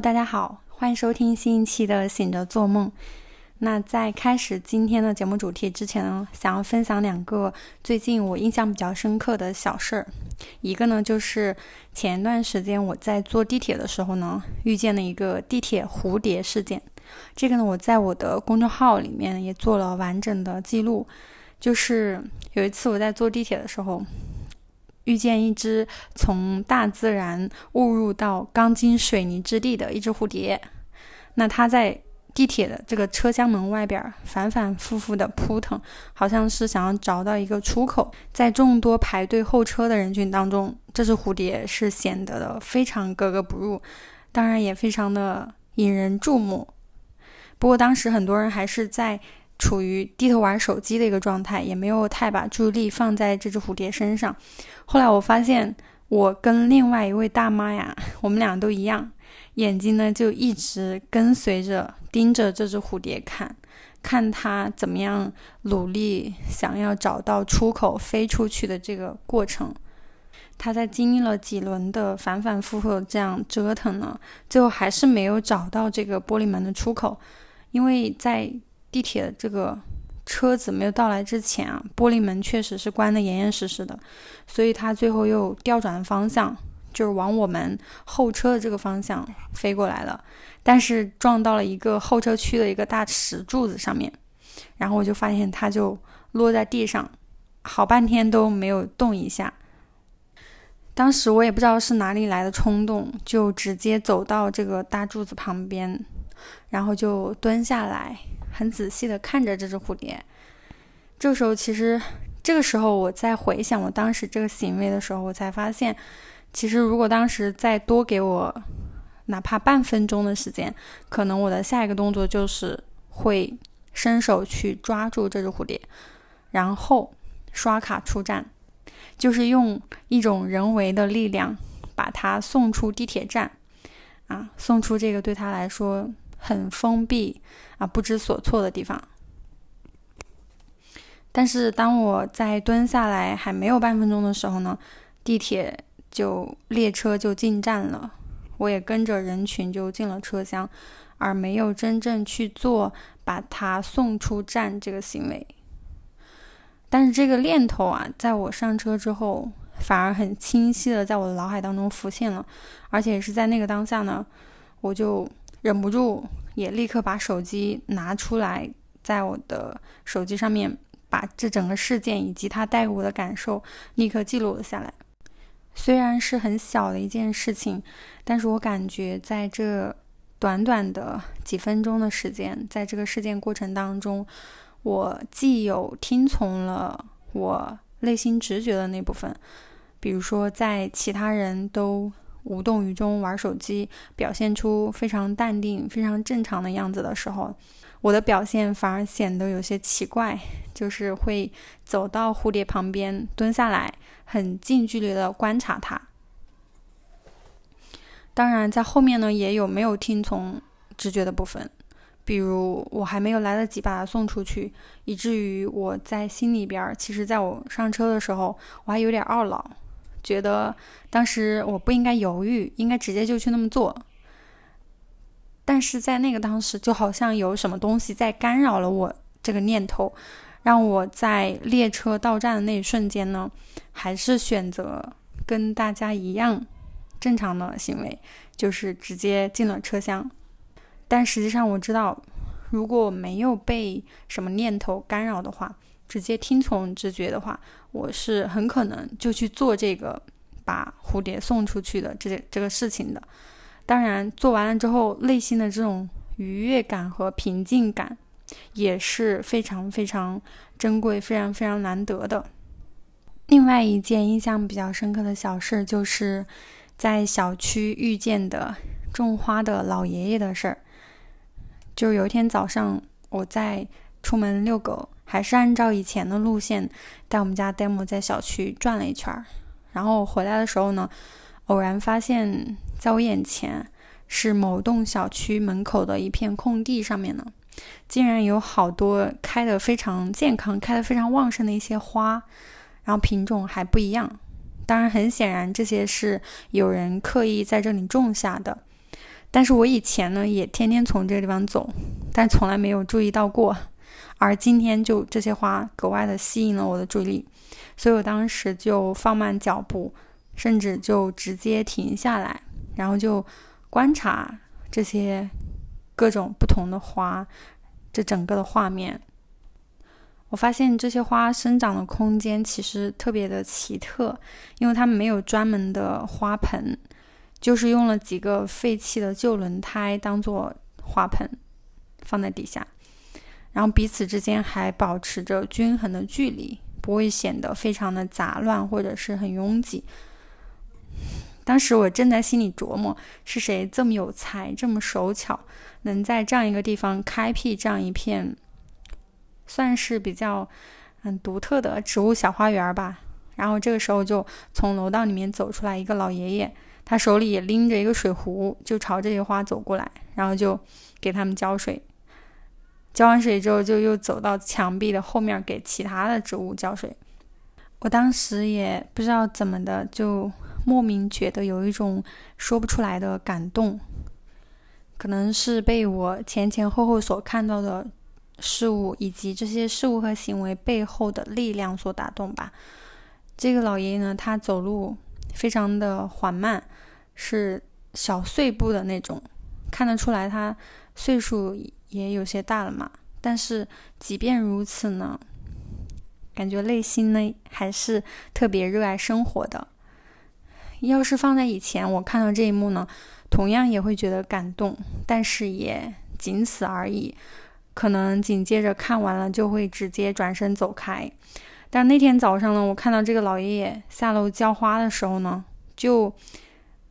大家好，欢迎收听新一期的《醒着做梦》。那在开始今天的节目主题之前呢，想要分享两个最近我印象比较深刻的小事儿。一个呢，就是前段时间我在坐地铁的时候呢，遇见了一个地铁蝴蝶事件。这个呢，我在我的公众号里面也做了完整的记录。就是有一次我在坐地铁的时候，遇见一只从大自然误入到钢筋水泥之地的一只蝴蝶。那它在地铁的这个车厢门外边反反复复的扑腾，好像是想要找到一个出口。在众多排队候车的人群当中，这只蝴蝶是显得的非常格格不入，当然也非常的引人注目。不过当时很多人还是在处于低头玩手机的一个状态，也没有太把注意力放在这只蝴蝶身上。后来我发现，我跟另外一位大妈呀，我们俩都一样。眼睛呢，就一直跟随着、盯着这只蝴蝶看，看它怎么样努力想要找到出口飞出去的这个过程。它在经历了几轮的反反复复这样折腾呢，最后还是没有找到这个玻璃门的出口。因为在地铁这个车子没有到来之前啊，玻璃门确实是关得严严实实的，所以它最后又调转了方向。就是往我们后车的这个方向飞过来了，但是撞到了一个后车区的一个大石柱子上面，然后我就发现它就落在地上，好半天都没有动一下。当时我也不知道是哪里来的冲动，就直接走到这个大柱子旁边，然后就蹲下来，很仔细的看着这只蝴蝶。这时候，其实这个时候我在回想我当时这个行为的时候，我才发现。其实，如果当时再多给我哪怕半分钟的时间，可能我的下一个动作就是会伸手去抓住这只蝴蝶，然后刷卡出站，就是用一种人为的力量把它送出地铁站，啊，送出这个对他来说很封闭啊、不知所措的地方。但是，当我在蹲下来还没有半分钟的时候呢，地铁。就列车就进站了，我也跟着人群就进了车厢，而没有真正去做把它送出站这个行为。但是这个念头啊，在我上车之后，反而很清晰的在我的脑海当中浮现了，而且是在那个当下呢，我就忍不住也立刻把手机拿出来，在我的手机上面把这整个事件以及它带给我的感受立刻记录了下来。虽然是很小的一件事情，但是我感觉在这短短的几分钟的时间，在这个事件过程当中，我既有听从了我内心直觉的那部分，比如说在其他人都无动于衷玩手机，表现出非常淡定、非常正常的样子的时候。我的表现反而显得有些奇怪，就是会走到蝴蝶旁边蹲下来，很近距离的观察它。当然，在后面呢也有没有听从直觉的部分，比如我还没有来得及把它送出去，以至于我在心里边，其实在我上车的时候，我还有点懊恼，觉得当时我不应该犹豫，应该直接就去那么做。但是在那个当时，就好像有什么东西在干扰了我这个念头，让我在列车到站的那一瞬间呢，还是选择跟大家一样正常的行为，就是直接进了车厢。但实际上我知道，如果没有被什么念头干扰的话，直接听从直觉的话，我是很可能就去做这个把蝴蝶送出去的这这个事情的。当然，做完了之后，内心的这种愉悦感和平静感也是非常非常珍贵、非常非常难得的。另外一件印象比较深刻的小事，就是在小区遇见的种花的老爷爷的事儿。就有一天早上，我在出门遛狗，还是按照以前的路线带我们家 demo 在小区转了一圈儿，然后回来的时候呢，偶然发现。在我眼前是某栋小区门口的一片空地，上面呢，竟然有好多开的非常健康、开的非常旺盛的一些花，然后品种还不一样。当然，很显然这些是有人刻意在这里种下的。但是我以前呢也天天从这个地方走，但从来没有注意到过。而今天就这些花格外的吸引了我的注意力，所以我当时就放慢脚步，甚至就直接停下来，然后就观察这些各种不同的花，这整个的画面。我发现这些花生长的空间其实特别的奇特，因为它们没有专门的花盆，就是用了几个废弃的旧轮胎当做花盆放在底下。然后彼此之间还保持着均衡的距离，不会显得非常的杂乱或者是很拥挤。当时我正在心里琢磨，是谁这么有才，这么手巧，能在这样一个地方开辟这样一片，算是比较嗯独特的植物小花园吧。然后这个时候就从楼道里面走出来一个老爷爷，他手里也拎着一个水壶，就朝这些花走过来，然后就给他们浇水。浇完水之后，就又走到墙壁的后面给其他的植物浇水。我当时也不知道怎么的，就莫名觉得有一种说不出来的感动，可能是被我前前后后所看到的事物以及这些事物和行为背后的力量所打动吧。这个老爷爷呢，他走路非常的缓慢，是小碎步的那种，看得出来他岁数。也有些大了嘛，但是即便如此呢，感觉内心呢还是特别热爱生活的。要是放在以前，我看到这一幕呢，同样也会觉得感动，但是也仅此而已。可能紧接着看完了就会直接转身走开。但那天早上呢，我看到这个老爷爷下楼浇花的时候呢，就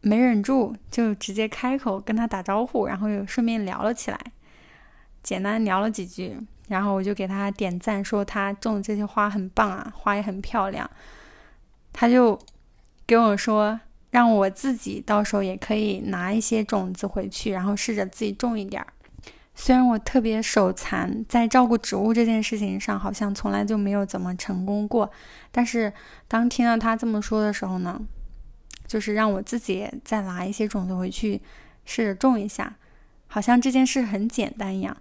没忍住，就直接开口跟他打招呼，然后又顺便聊了起来。简单聊了几句，然后我就给他点赞，说他种的这些花很棒啊，花也很漂亮。他就给我说，让我自己到时候也可以拿一些种子回去，然后试着自己种一点儿。虽然我特别手残，在照顾植物这件事情上好像从来就没有怎么成功过，但是当听到他这么说的时候呢，就是让我自己再拿一些种子回去试着种一下。好像这件事很简单一样，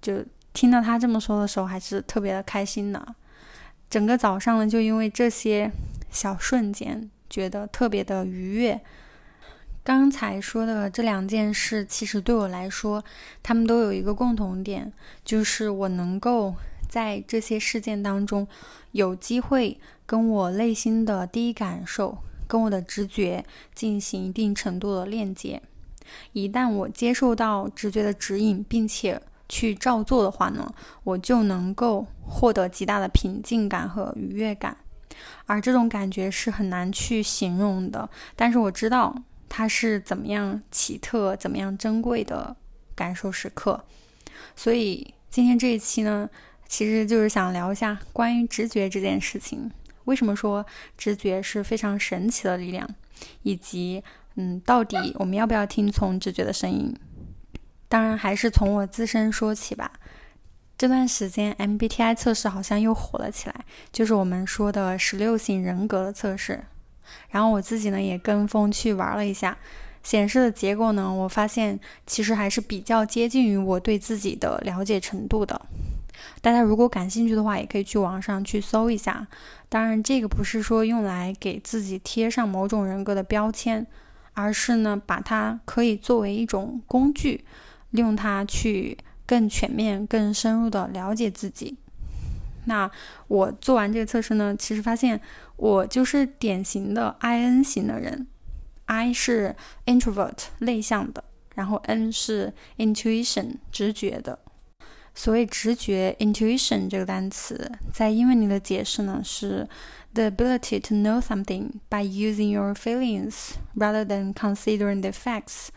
就听到他这么说的时候，还是特别的开心的。整个早上呢，就因为这些小瞬间，觉得特别的愉悦。刚才说的这两件事，其实对我来说，他们都有一个共同点，就是我能够在这些事件当中，有机会跟我内心的第一感受，跟我的直觉进行一定程度的链接。一旦我接受到直觉的指引，并且去照做的话呢，我就能够获得极大的平静感和愉悦感，而这种感觉是很难去形容的。但是我知道它是怎么样奇特、怎么样珍贵的感受时刻。所以今天这一期呢，其实就是想聊一下关于直觉这件事情。为什么说直觉是非常神奇的力量，以及。嗯，到底我们要不要听从直觉的声音？当然还是从我自身说起吧。这段时间 MBTI 测试好像又火了起来，就是我们说的十六型人格的测试。然后我自己呢也跟风去玩了一下，显示的结果呢，我发现其实还是比较接近于我对自己的了解程度的。大家如果感兴趣的话，也可以去网上去搜一下。当然，这个不是说用来给自己贴上某种人格的标签。而是呢，把它可以作为一种工具，利用它去更全面、更深入的了解自己。那我做完这个测试呢，其实发现我就是典型的 I N 型的人，I 是 introvert 内向的，然后 N 是 intuition 直觉的。所谓直觉 intuition 这个单词，在英文里的解释呢是。the ability to know something by using your feelings rather than considering the facts,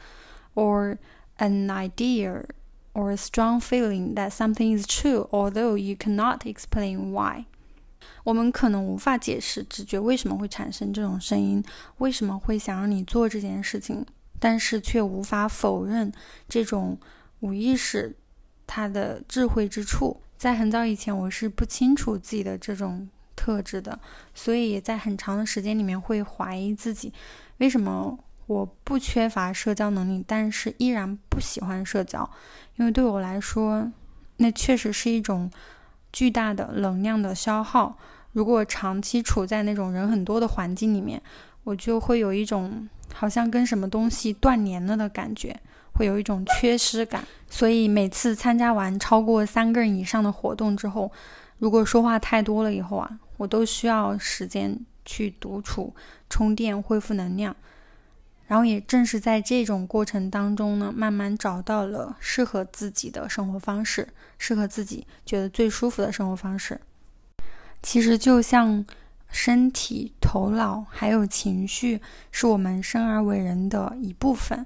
or an idea or a strong feeling that something is true, although you cannot explain why. 我们可能无法解释直觉为什么会产生这种声音，为什么会想让你做这件事情，但是却无法否认这种无意识 他的智慧之处。在很早以前，我是不清楚自己的这种特质的，所以也在很长的时间里面会怀疑自己，为什么我不缺乏社交能力，但是依然不喜欢社交，因为对我来说，那确实是一种巨大的能量的消耗。如果长期处在那种人很多的环境里面，我就会有一种好像跟什么东西断联了的感觉，会有一种缺失感。所以每次参加完超过三个人以上的活动之后，如果说话太多了以后啊，我都需要时间去独处、充电、恢复能量。然后也正是在这种过程当中呢，慢慢找到了适合自己的生活方式，适合自己觉得最舒服的生活方式。其实就像身体、头脑还有情绪是我们生而为人的一部分，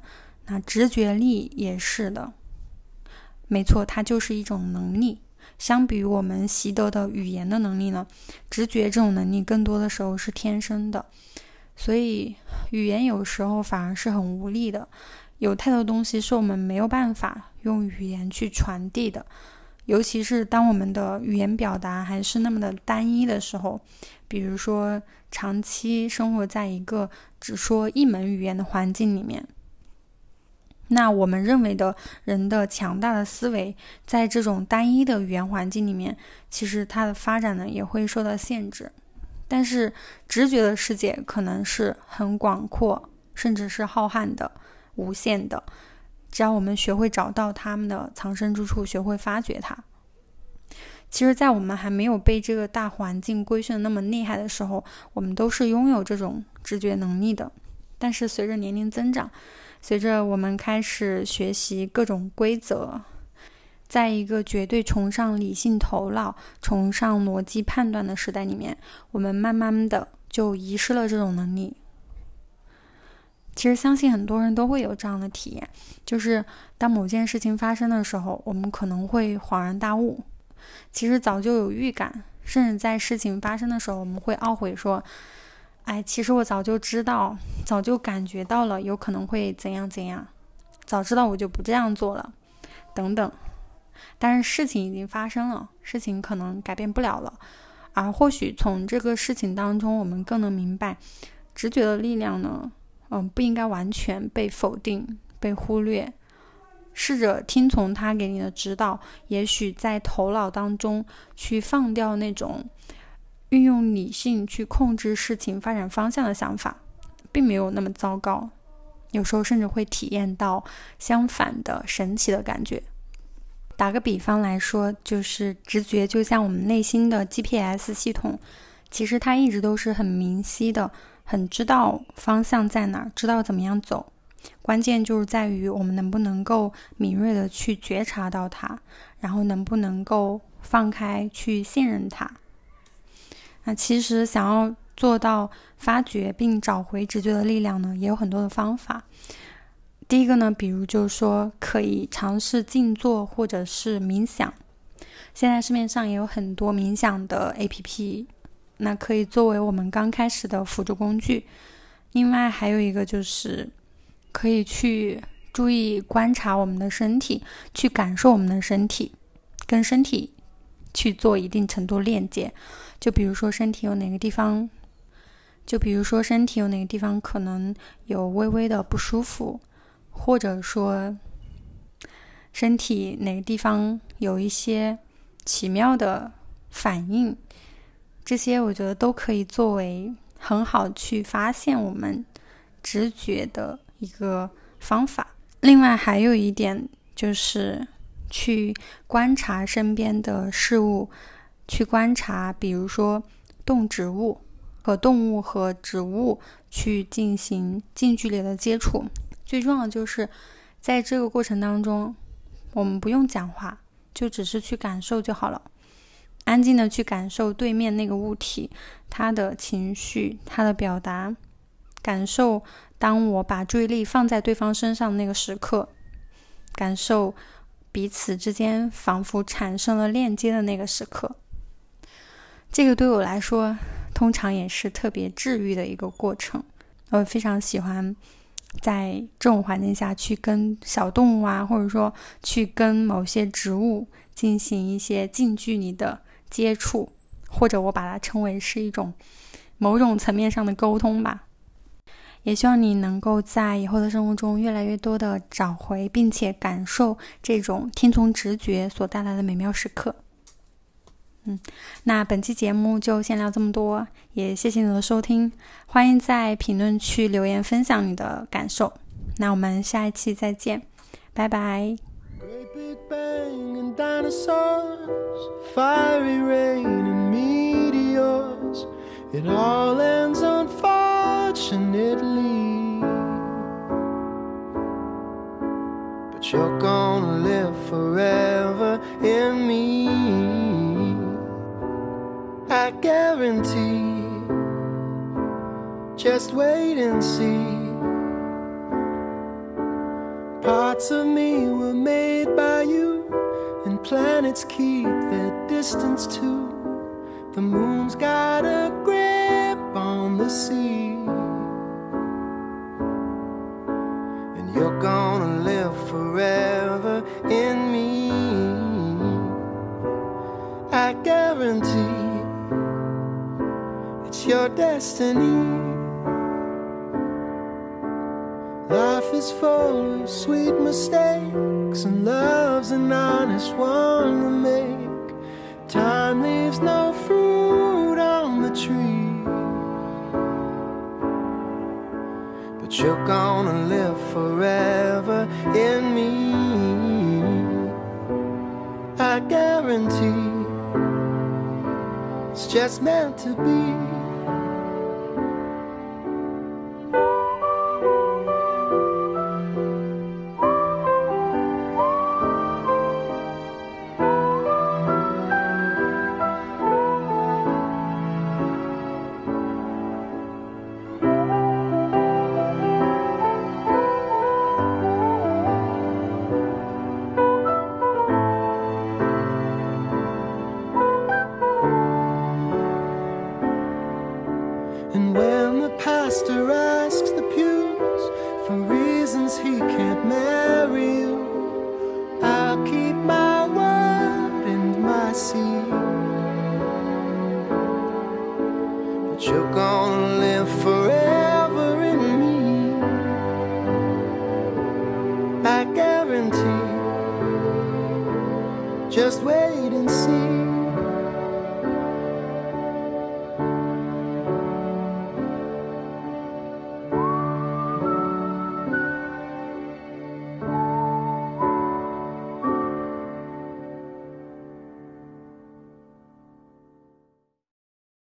那直觉力也是的。没错，它就是一种能力。相比于我们习得的语言的能力呢，直觉这种能力更多的时候是天生的。所以，语言有时候反而是很无力的，有太多东西是我们没有办法用语言去传递的，尤其是当我们的语言表达还是那么的单一的时候，比如说长期生活在一个只说一门语言的环境里面，那我们认为的人的强大的思维，在这种单一的语言环境里面，其实它的发展呢也会受到限制。但是，直觉的世界可能是很广阔，甚至是浩瀚的、无限的。只要我们学会找到他们的藏身之处，学会发掘它。其实，在我们还没有被这个大环境规训的那么厉害的时候，我们都是拥有这种直觉能力的。但是，随着年龄增长，随着我们开始学习各种规则。在一个绝对崇尚理性头脑、崇尚逻辑判断的时代里面，我们慢慢的就遗失了这种能力。其实，相信很多人都会有这样的体验，就是当某件事情发生的时候，我们可能会恍然大悟，其实早就有预感，甚至在事情发生的时候，我们会懊悔说：“哎，其实我早就知道，早就感觉到了，有可能会怎样怎样，早知道我就不这样做了，等等。”但是事情已经发生了，事情可能改变不了了，而或许从这个事情当中，我们更能明白，直觉的力量呢，嗯，不应该完全被否定、被忽略，试着听从他给你的指导，也许在头脑当中去放掉那种运用理性去控制事情发展方向的想法，并没有那么糟糕，有时候甚至会体验到相反的神奇的感觉。打个比方来说，就是直觉就像我们内心的 GPS 系统，其实它一直都是很明晰的，很知道方向在哪儿，知道怎么样走。关键就是在于我们能不能够敏锐的去觉察到它，然后能不能够放开去信任它。那其实想要做到发掘并找回直觉的力量呢，也有很多的方法。第一个呢，比如就是说，可以尝试静坐或者是冥想。现在市面上也有很多冥想的 APP，那可以作为我们刚开始的辅助工具。另外还有一个就是，可以去注意观察我们的身体，去感受我们的身体，跟身体去做一定程度链接。就比如说身体有哪个地方，就比如说身体有哪个地方可能有微微的不舒服。或者说，身体哪个地方有一些奇妙的反应，这些我觉得都可以作为很好去发现我们直觉的一个方法。另外还有一点就是去观察身边的事物，去观察，比如说动植物和动物和植物去进行近距离的接触。最重要的就是，在这个过程当中，我们不用讲话，就只是去感受就好了，安静的去感受对面那个物体，他的情绪，他的表达，感受当我把注意力放在对方身上那个时刻，感受彼此之间仿佛产生了链接的那个时刻。这个对我来说，通常也是特别治愈的一个过程，我非常喜欢。在这种环境下去跟小动物啊，或者说去跟某些植物进行一些近距离的接触，或者我把它称为是一种某种层面上的沟通吧。也希望你能够在以后的生活中越来越多的找回，并且感受这种听从直觉所带来的美妙时刻。嗯，那本期节目就先聊这么多，也谢谢你的收听，欢迎在评论区留言分享你的感受。那我们下一期再见，拜拜。But you're gonna live forever in me. I guarantee. Just wait and see. Parts of me were made by you, and planets keep their distance too. The moon's got a grip on the sea. You're gonna live forever in me. I guarantee it's your destiny. Life is full of sweet mistakes, and love's an honest one to make. Time leaves no fruit on the tree. You're gonna live forever in me. I guarantee it's just meant to be. But you're gone.